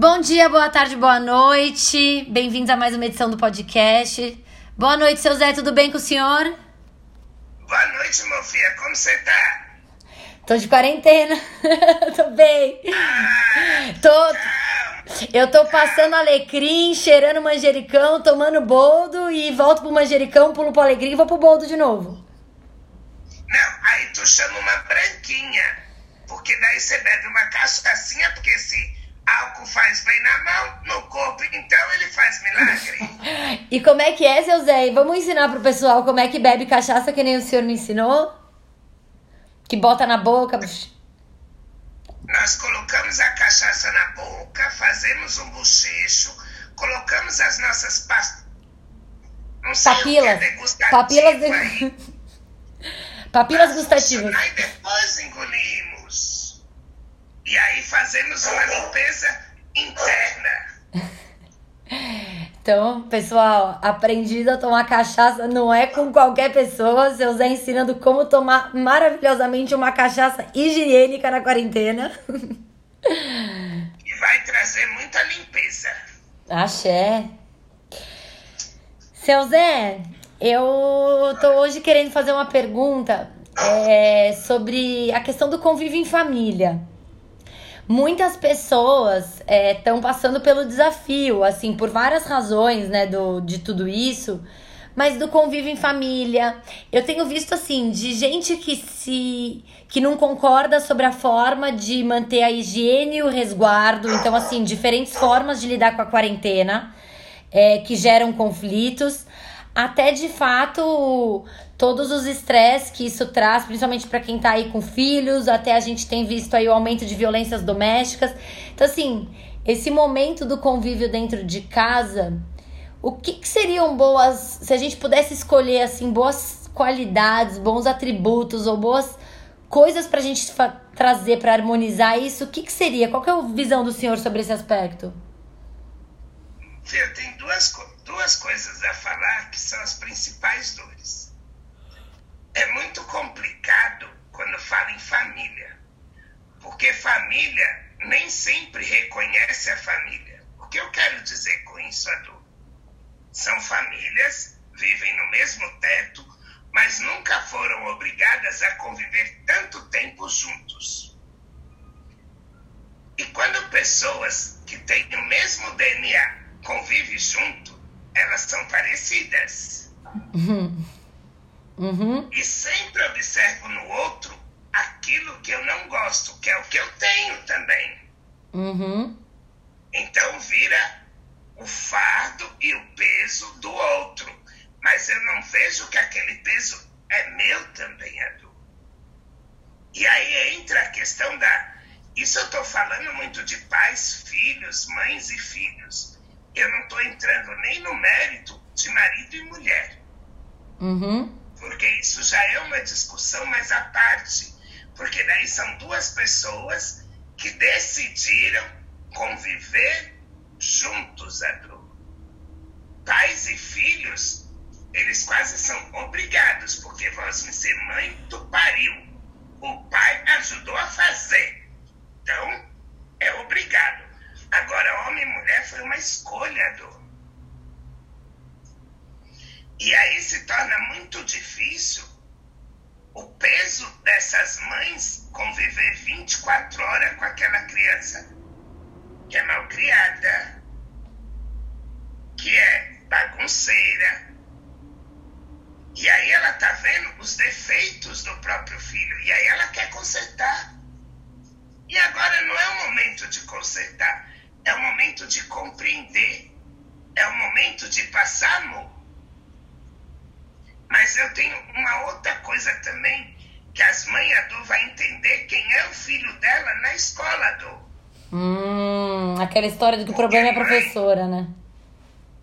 Bom dia, boa tarde, boa noite. Bem-vindos a mais uma edição do podcast. Boa noite, seu Zé, tudo bem com o senhor? Boa noite, meu filho. Como você tá? Tô de quarentena. tô bem. Tô. Eu tô passando alecrim, cheirando manjericão, tomando boldo e volto pro manjericão, pulo pro alecrim e vou pro boldo de novo. Não, aí tu chama uma branquinha. Porque daí você bebe uma cachaçinha, porque se álcool faz bem na mão, no corpo, então ele faz milagre. E como é que é, seu Zé? Vamos ensinar pro pessoal como é que bebe cachaça que nem o senhor me ensinou? Que bota na boca. Nós colocamos a cachaça na boca, fazemos um bochecho, colocamos as nossas pas... Não sei Papilas. é Papilas, aí. Papilas gustativas. E depois engolimos. E aí fazemos uma limpeza interna. Então, pessoal, aprendido a tomar cachaça não é com qualquer pessoa. Seu Zé ensinando como tomar maravilhosamente uma cachaça higiênica na quarentena. E vai trazer muita limpeza. Axé. Seu Zé, eu tô hoje querendo fazer uma pergunta é, sobre a questão do convívio em família. Muitas pessoas estão passando pelo desafio, assim, por várias razões, né, do, de tudo isso, mas do convívio em família. Eu tenho visto, assim, de gente que se. que não concorda sobre a forma de manter a higiene e o resguardo. Então, assim, diferentes formas de lidar com a quarentena é, que geram conflitos, até de fato todos os estresses que isso traz, principalmente para quem tá aí com filhos, até a gente tem visto aí o aumento de violências domésticas. Então, assim, esse momento do convívio dentro de casa, o que, que seriam boas, se a gente pudesse escolher, assim, boas qualidades, bons atributos ou boas coisas pra gente trazer para harmonizar isso, o que, que seria? Qual que é a visão do senhor sobre esse aspecto? Fê, tem duas, duas coisas a falar que são as principais dores. É muito complicado quando fala em família, porque família nem sempre reconhece a família. O que eu quero dizer com isso, Adu? São famílias, vivem no mesmo teto, mas nunca foram obrigadas a conviver tanto tempo juntos. E quando pessoas que têm o mesmo DNA convivem junto, elas são parecidas. Uhum. E sempre observo no outro aquilo que eu não gosto, que é o que eu tenho também. Uhum. Então vira o fardo e o peso do outro. Mas eu não vejo que aquele peso é meu também, Edu. E aí entra a questão da. Isso eu estou falando muito de pais, filhos, mães e filhos. Eu não estou entrando nem no mérito de marido e mulher Uhum. porque isso já é uma discussão mais à parte, porque daí são duas pessoas que decidiram conviver juntos, Adru. Pais e filhos, eles quase são obrigados, porque vós ser mãe, tu pariu. O pai ajudou a fazer. Então, é obrigado. Agora, homem e mulher foi uma escolha, Adru. E aí se torna muito difícil o peso dessas mães conviver 24 horas com aquela criança que é mal criada, que é bagunceira. E aí ela tá vendo os defeitos do próprio filho e aí ela quer consertar. E agora não é o momento de consertar, é o momento de compreender, é o momento de passar amor. Eu tenho uma outra coisa também, que as mães Adu vai entender quem é o filho dela na escola, Adu. Hum, aquela história de que o problema é a professora, né?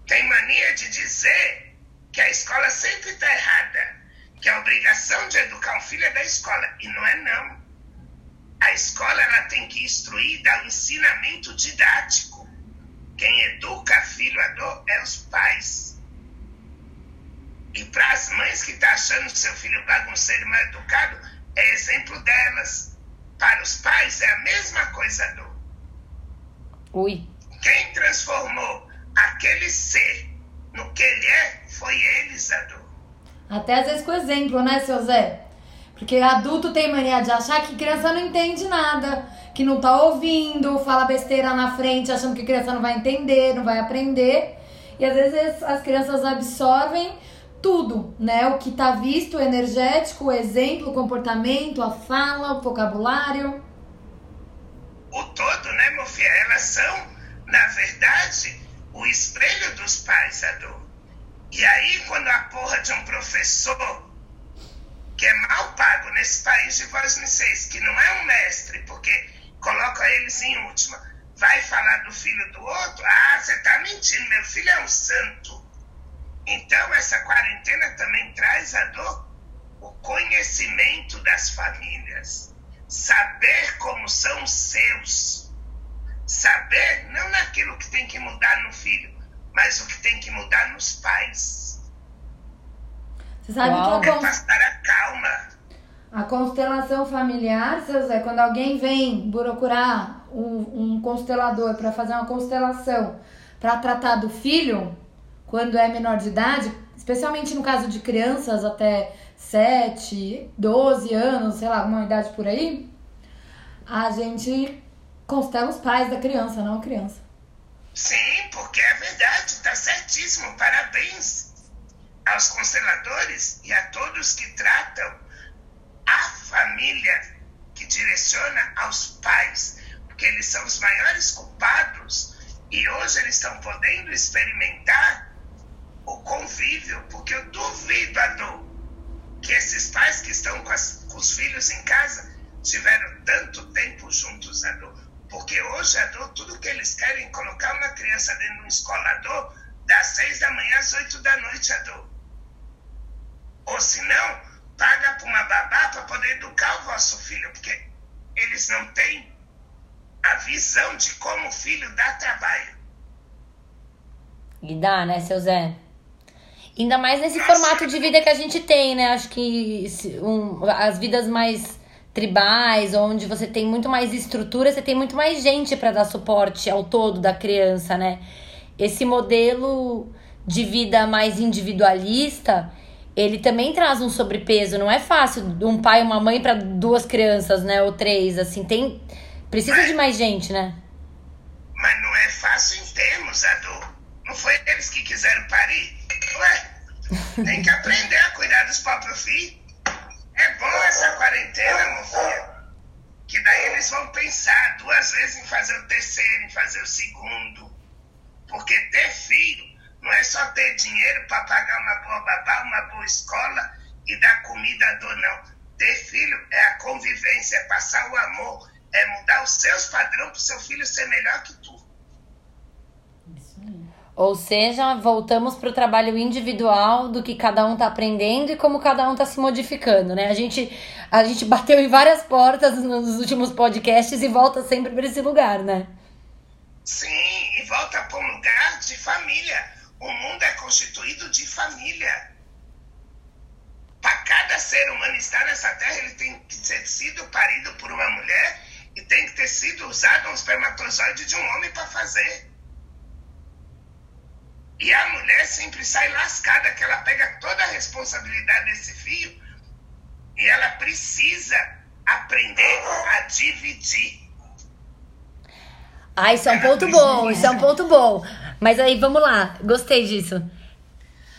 Tem mania de dizer que a escola sempre está errada, que a obrigação de educar um filho é da escola. E não é não. A escola ela tem que instruir e dar um ensinamento didático. Quem educa filho Adu é os pais. E para as mães que estão achando seu filho bagunceiro e mal educado, é exemplo delas. Para os pais é a mesma coisa, Adu. Ui. transformou aquele ser no que ele é, foi eles, Adu. Até às vezes com exemplo, né, seu Zé? Porque adulto tem mania de achar que criança não entende nada, que não tá ouvindo, fala besteira na frente, achando que criança não vai entender, não vai aprender. E às vezes as crianças absorvem tudo, né? O que tá visto, o energético, o exemplo, o comportamento, a fala, o vocabulário. O todo, né, meu? Elas são, na verdade, o espelho dos pais, Adu. E aí, quando a porra de um professor que é mal pago nesse país de seis, que não é um mestre, porque coloca eles em última, vai falar do filho do outro? Ah, você tá mentindo, meu filho é um santo. Então, essa quarentena também traz a dor, o conhecimento das famílias, saber como são os seus, saber não naquilo que tem que mudar no filho, mas o que tem que mudar nos pais. Você sabe Uau. que a, É con- a calma. a constelação familiar, seu Zé, quando alguém vem procurar um, um constelador para fazer uma constelação para tratar do filho, quando é menor de idade, especialmente no caso de crianças até 7, 12 anos, sei lá, alguma idade por aí, a gente constela os pais da criança, não a criança. Sim, porque é verdade, está certíssimo. Parabéns aos consteladores e a todos que tratam a família, que direciona aos pais, porque eles são os maiores culpados e hoje eles estão podendo experimentar o convívio, porque eu duvido, Adu, que esses pais que estão com, as- com os filhos em casa tiveram tanto tempo juntos, Adu. Porque hoje, Adu, tudo que eles querem é colocar uma criança dentro de um escolador das seis da manhã às oito da noite, Adu. Ou se não, paga para uma babá para poder educar o vosso filho, porque eles não têm a visão de como o filho dá trabalho. E dá, né, seu Zé? Ainda mais nesse formato de vida que a gente tem, né? Acho que um, as vidas mais tribais, onde você tem muito mais estrutura, você tem muito mais gente para dar suporte ao todo da criança, né? Esse modelo de vida mais individualista, ele também traz um sobrepeso. Não é fácil um pai e uma mãe para duas crianças, né? Ou três, assim. Tem precisa de mais gente, né? Mas não é fácil em termos, Adu. Não foi eles que quiseram parir? Ué, tem que aprender a cuidar dos próprios filhos. É bom essa quarentena, meu filho. Que daí eles vão pensar duas vezes em fazer o terceiro, em fazer o segundo. Porque ter filho não é só ter dinheiro para pagar uma boa babá, uma boa escola e dar comida à dor, não. Ter filho é a convivência, é passar o amor, é mudar os seus padrões para o seu filho ser melhor que. Ou seja, voltamos para o trabalho individual do que cada um tá aprendendo e como cada um tá se modificando, né? A gente, a gente bateu em várias portas nos últimos podcasts e volta sempre para esse lugar, né? Sim, e volta para um lugar de família. O mundo é constituído de família. Para cada ser humano estar nessa terra, ele tem que ter sido parido por uma mulher e tem que ter sido usado um espermatozoide de um homem para fazer. E a mulher sempre sai lascada, que ela pega toda a responsabilidade desse filho e ela precisa aprender a dividir. Ah, isso é um ponto bom, isso é um ponto bom. Mas aí, vamos lá, gostei disso.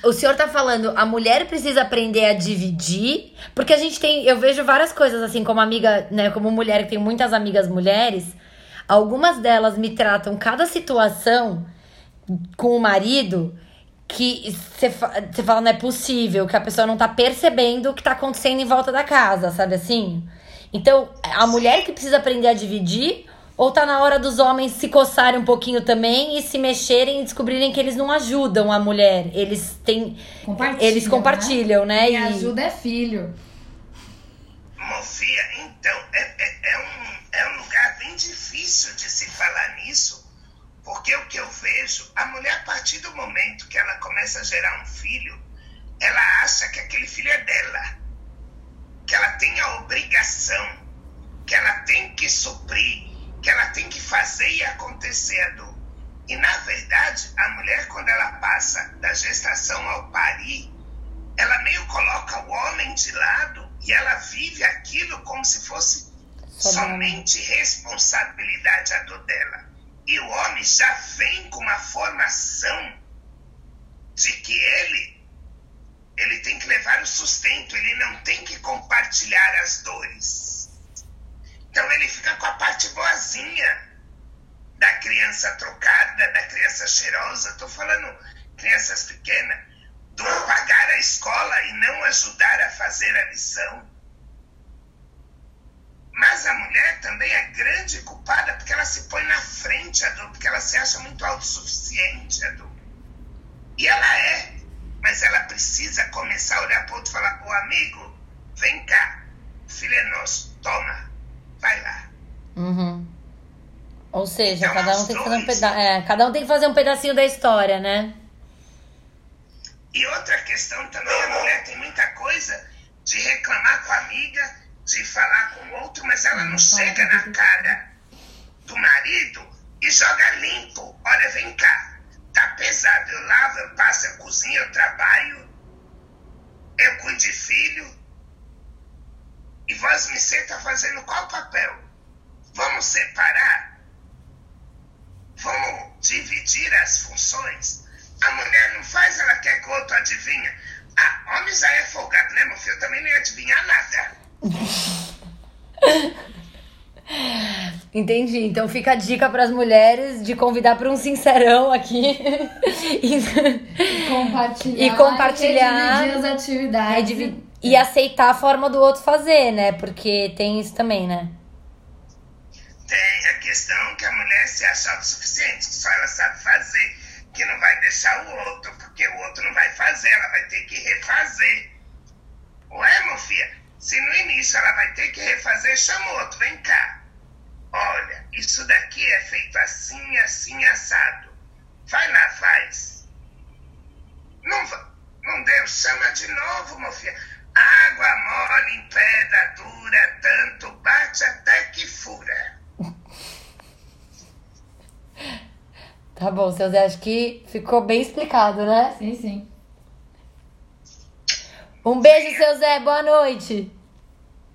O senhor tá falando, a mulher precisa aprender a dividir, porque a gente tem, eu vejo várias coisas assim, como amiga, né, como mulher, que tem muitas amigas mulheres, algumas delas me tratam cada situação com o marido que você fala, não é possível, que a pessoa não tá percebendo o que tá acontecendo em volta da casa, sabe assim? Então, a mulher que precisa aprender a dividir, ou tá na hora dos homens se coçarem um pouquinho também e se mexerem e descobrirem que eles não ajudam a mulher. Eles têm. Compartilham, Eles compartilham, né? Quem ajuda é filho. Mofia, então, é, é, é, um, é um lugar bem difícil de se falar nisso, porque o que eu vejo, a mulher, a partir do momento que ela começa a gerar um filho, ela acha que aquele filho é dela, que ela tem a obrigação, que ela tem que suprir, que ela tem que fazer e acontecer a dor. E, na verdade, a mulher, quando ela passa da gestação ao parir, ela meio coloca o homem de lado e ela vive aquilo como se fosse somente responsabilidade a do dela. E o homem já vem com uma formação de que ele ele tem que levar o sustento, ele não tem que compartilhar as dores. Então ele fica com a parte boazinha da criança trocada, da criança cheirosa. Estou falando crianças pequenas, do pagar a escola e não ajudar a fazer a lição. Mas a mulher também é grande culpada porque ela se põe na frente, Adu, porque ela se acha muito autossuficiente, Adu. E ela é, mas ela precisa começar a olhar para o outro e falar: Ô amigo, vem cá, filho é nosso, toma, vai lá. Uhum. Ou seja, então, cada um tem que fazer um peda é, cada um tem que fazer um pedacinho da história, né? E outra questão também, a mulher tem muita coisa de reclamar com a amiga, de falar com o outro, mas ela não chega na cara do marido e joga limpo. Olha, vem cá, tá pesado, eu lavo, eu passo, eu cozinho, eu trabalho, eu cuido de filho. E vós me está fazendo qual papel? Vamos separar? Vamos dividir as funções? A mulher não faz, ela quer que o outro adivinha. Ah, homem já é folgado, né, meu filho? Eu também não ia adivinhar nada. Entendi. Então fica a dica para as mulheres de convidar para um sincerão aqui e compartilhar e compartilhar e as atividades e, e aceitar a forma do outro fazer, né? Porque tem isso também, né? Tem a questão que a mulher se acha autossuficiente, que só ela sabe fazer, que não vai deixar o outro, porque o outro não vai fazer, ela vai ter que refazer. Ué, meu filho? Se no início ela vai ter que refazer, chama outro, vem cá. Olha, isso daqui é feito assim, assim, assado. Vai lá, faz. Não, não deu, chama de novo, meu filho. Água mole em pedra dura, tanto bate até que fura. Tá bom, seu Zé, acho que ficou bem explicado, né? Sim, sim. Um beijo, seu Zé, boa noite.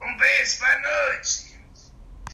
Um beijo, boa noite.